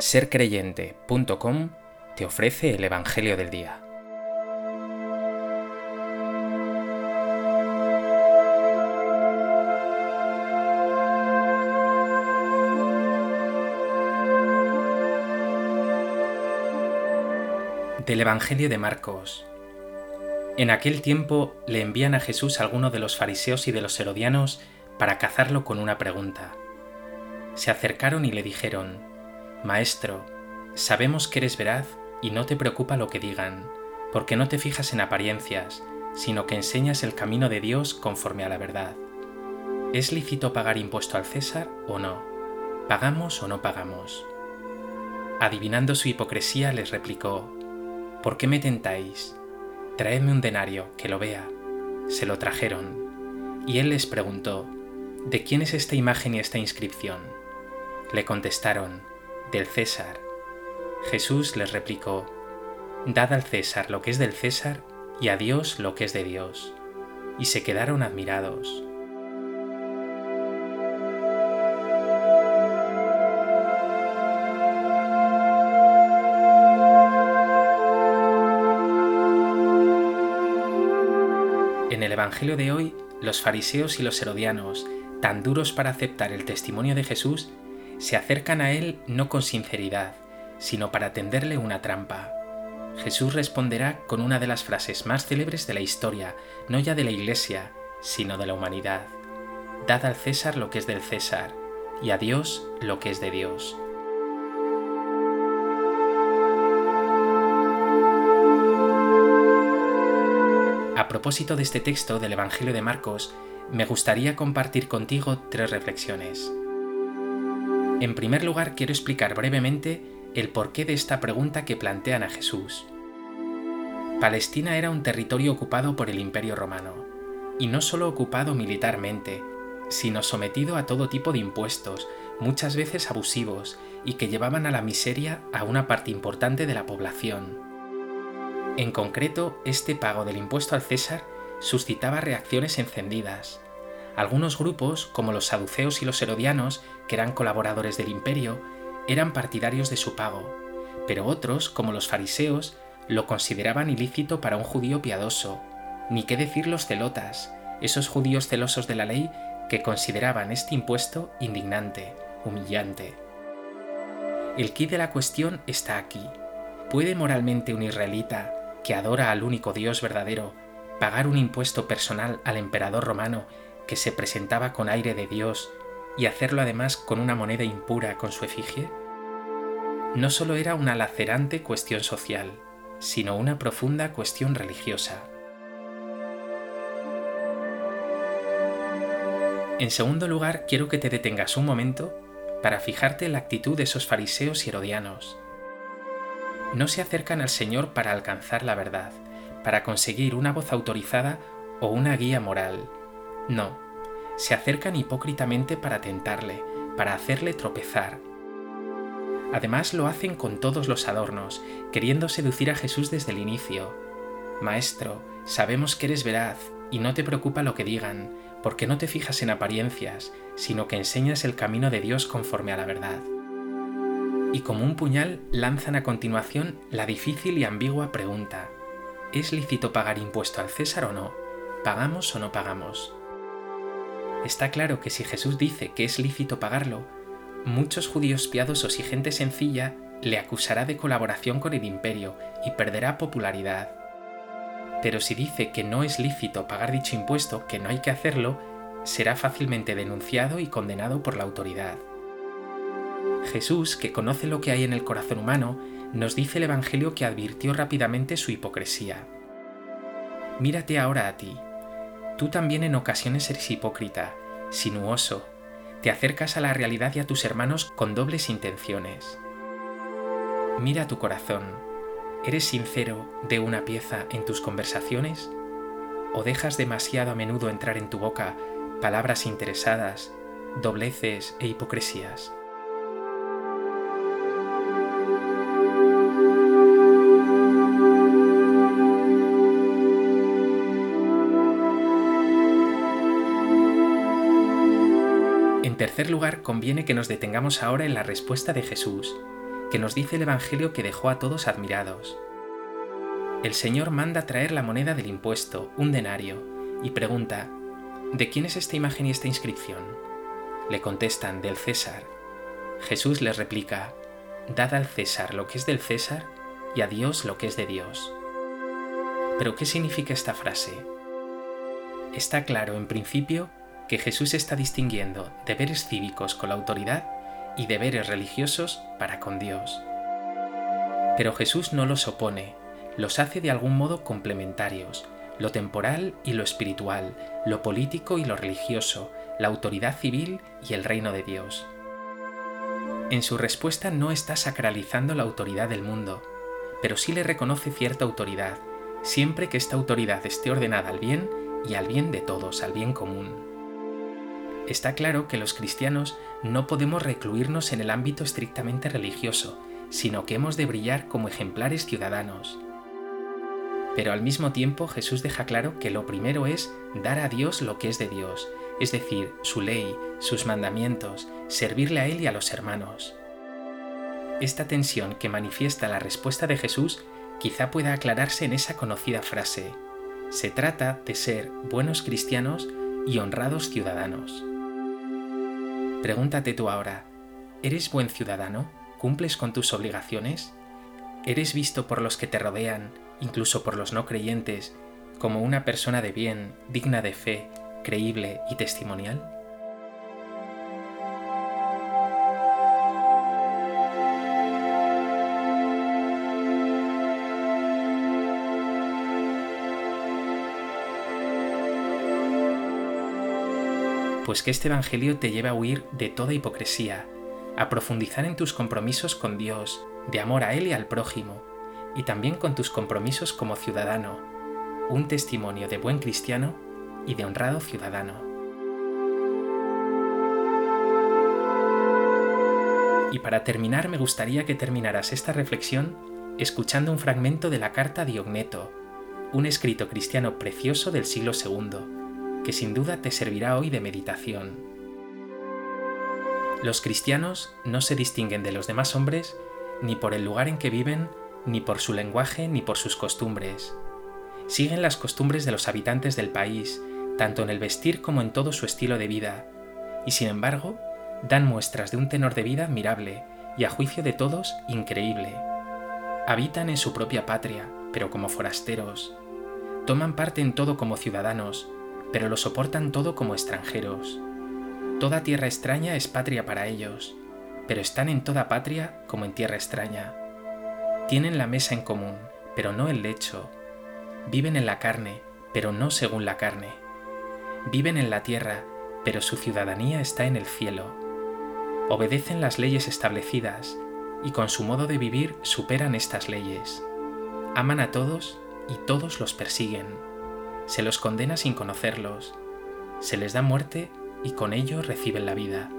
sercreyente.com te ofrece el Evangelio del Día. Del Evangelio de Marcos. En aquel tiempo le envían a Jesús algunos de los fariseos y de los herodianos para cazarlo con una pregunta. Se acercaron y le dijeron, Maestro, sabemos que eres veraz y no te preocupa lo que digan, porque no te fijas en apariencias, sino que enseñas el camino de Dios conforme a la verdad. ¿Es lícito pagar impuesto al César o no? ¿Pagamos o no pagamos? Adivinando su hipocresía, les replicó, ¿Por qué me tentáis? Traedme un denario, que lo vea. Se lo trajeron. Y él les preguntó, ¿De quién es esta imagen y esta inscripción? Le contestaron, del César. Jesús les replicó, Dad al César lo que es del César y a Dios lo que es de Dios. Y se quedaron admirados. En el Evangelio de hoy, los fariseos y los herodianos, tan duros para aceptar el testimonio de Jesús, se acercan a él no con sinceridad, sino para tenderle una trampa. Jesús responderá con una de las frases más célebres de la historia, no ya de la Iglesia, sino de la humanidad. Dad al César lo que es del César, y a Dios lo que es de Dios. A propósito de este texto del Evangelio de Marcos, me gustaría compartir contigo tres reflexiones. En primer lugar, quiero explicar brevemente el porqué de esta pregunta que plantean a Jesús. Palestina era un territorio ocupado por el Imperio Romano, y no solo ocupado militarmente, sino sometido a todo tipo de impuestos, muchas veces abusivos, y que llevaban a la miseria a una parte importante de la población. En concreto, este pago del impuesto al César suscitaba reacciones encendidas, algunos grupos, como los saduceos y los herodianos, que eran colaboradores del imperio, eran partidarios de su pago, pero otros, como los fariseos, lo consideraban ilícito para un judío piadoso, ni qué decir los celotas, esos judíos celosos de la ley que consideraban este impuesto indignante, humillante. El quid de la cuestión está aquí. ¿Puede moralmente un israelita, que adora al único Dios verdadero, pagar un impuesto personal al emperador romano que se presentaba con aire de Dios y hacerlo además con una moneda impura con su efigie? No solo era una lacerante cuestión social, sino una profunda cuestión religiosa. En segundo lugar, quiero que te detengas un momento para fijarte en la actitud de esos fariseos y herodianos. No se acercan al Señor para alcanzar la verdad, para conseguir una voz autorizada o una guía moral, no, se acercan hipócritamente para tentarle, para hacerle tropezar. Además lo hacen con todos los adornos, queriendo seducir a Jesús desde el inicio. Maestro, sabemos que eres veraz y no te preocupa lo que digan, porque no te fijas en apariencias, sino que enseñas el camino de Dios conforme a la verdad. Y como un puñal lanzan a continuación la difícil y ambigua pregunta, ¿es lícito pagar impuesto al César o no? ¿Pagamos o no pagamos? Está claro que si Jesús dice que es lícito pagarlo, muchos judíos piadosos y gente sencilla le acusará de colaboración con el imperio y perderá popularidad. Pero si dice que no es lícito pagar dicho impuesto, que no hay que hacerlo, será fácilmente denunciado y condenado por la autoridad. Jesús, que conoce lo que hay en el corazón humano, nos dice el Evangelio que advirtió rápidamente su hipocresía. Mírate ahora a ti, Tú también en ocasiones eres hipócrita, sinuoso, te acercas a la realidad y a tus hermanos con dobles intenciones. Mira tu corazón. ¿Eres sincero de una pieza en tus conversaciones? ¿O dejas demasiado a menudo entrar en tu boca palabras interesadas, dobleces e hipocresías? Tercer lugar, conviene que nos detengamos ahora en la respuesta de Jesús. que nos dice el Evangelio que dejó a todos admirados. El Señor manda traer la moneda del impuesto, un denario, y pregunta, ¿de quién es esta imagen y esta inscripción? Le contestan, del César. Jesús les replica, Dad al César lo que es del César y a Dios lo que es de Dios. Pero ¿qué significa esta frase? Está claro, en principio, que Jesús está distinguiendo deberes cívicos con la autoridad y deberes religiosos para con Dios. Pero Jesús no los opone, los hace de algún modo complementarios, lo temporal y lo espiritual, lo político y lo religioso, la autoridad civil y el reino de Dios. En su respuesta no está sacralizando la autoridad del mundo, pero sí le reconoce cierta autoridad, siempre que esta autoridad esté ordenada al bien y al bien de todos, al bien común. Está claro que los cristianos no podemos recluirnos en el ámbito estrictamente religioso, sino que hemos de brillar como ejemplares ciudadanos. Pero al mismo tiempo Jesús deja claro que lo primero es dar a Dios lo que es de Dios, es decir, su ley, sus mandamientos, servirle a Él y a los hermanos. Esta tensión que manifiesta la respuesta de Jesús quizá pueda aclararse en esa conocida frase. Se trata de ser buenos cristianos y honrados ciudadanos. Pregúntate tú ahora, ¿eres buen ciudadano? ¿Cumples con tus obligaciones? ¿Eres visto por los que te rodean, incluso por los no creyentes, como una persona de bien, digna de fe, creíble y testimonial? Pues que este Evangelio te lleve a huir de toda hipocresía, a profundizar en tus compromisos con Dios, de amor a Él y al prójimo, y también con tus compromisos como ciudadano, un testimonio de buen cristiano y de honrado ciudadano. Y para terminar me gustaría que terminaras esta reflexión escuchando un fragmento de la carta Diogneto, un escrito cristiano precioso del siglo II, que sin duda te servirá hoy de meditación. Los cristianos no se distinguen de los demás hombres ni por el lugar en que viven, ni por su lenguaje, ni por sus costumbres. Siguen las costumbres de los habitantes del país, tanto en el vestir como en todo su estilo de vida, y sin embargo, dan muestras de un tenor de vida admirable y a juicio de todos increíble. Habitan en su propia patria, pero como forasteros. Toman parte en todo como ciudadanos, pero lo soportan todo como extranjeros. Toda tierra extraña es patria para ellos, pero están en toda patria como en tierra extraña. Tienen la mesa en común, pero no el lecho. Viven en la carne, pero no según la carne. Viven en la tierra, pero su ciudadanía está en el cielo. Obedecen las leyes establecidas y con su modo de vivir superan estas leyes. Aman a todos y todos los persiguen se los condena sin conocerlos, se les da muerte y con ello reciben la vida.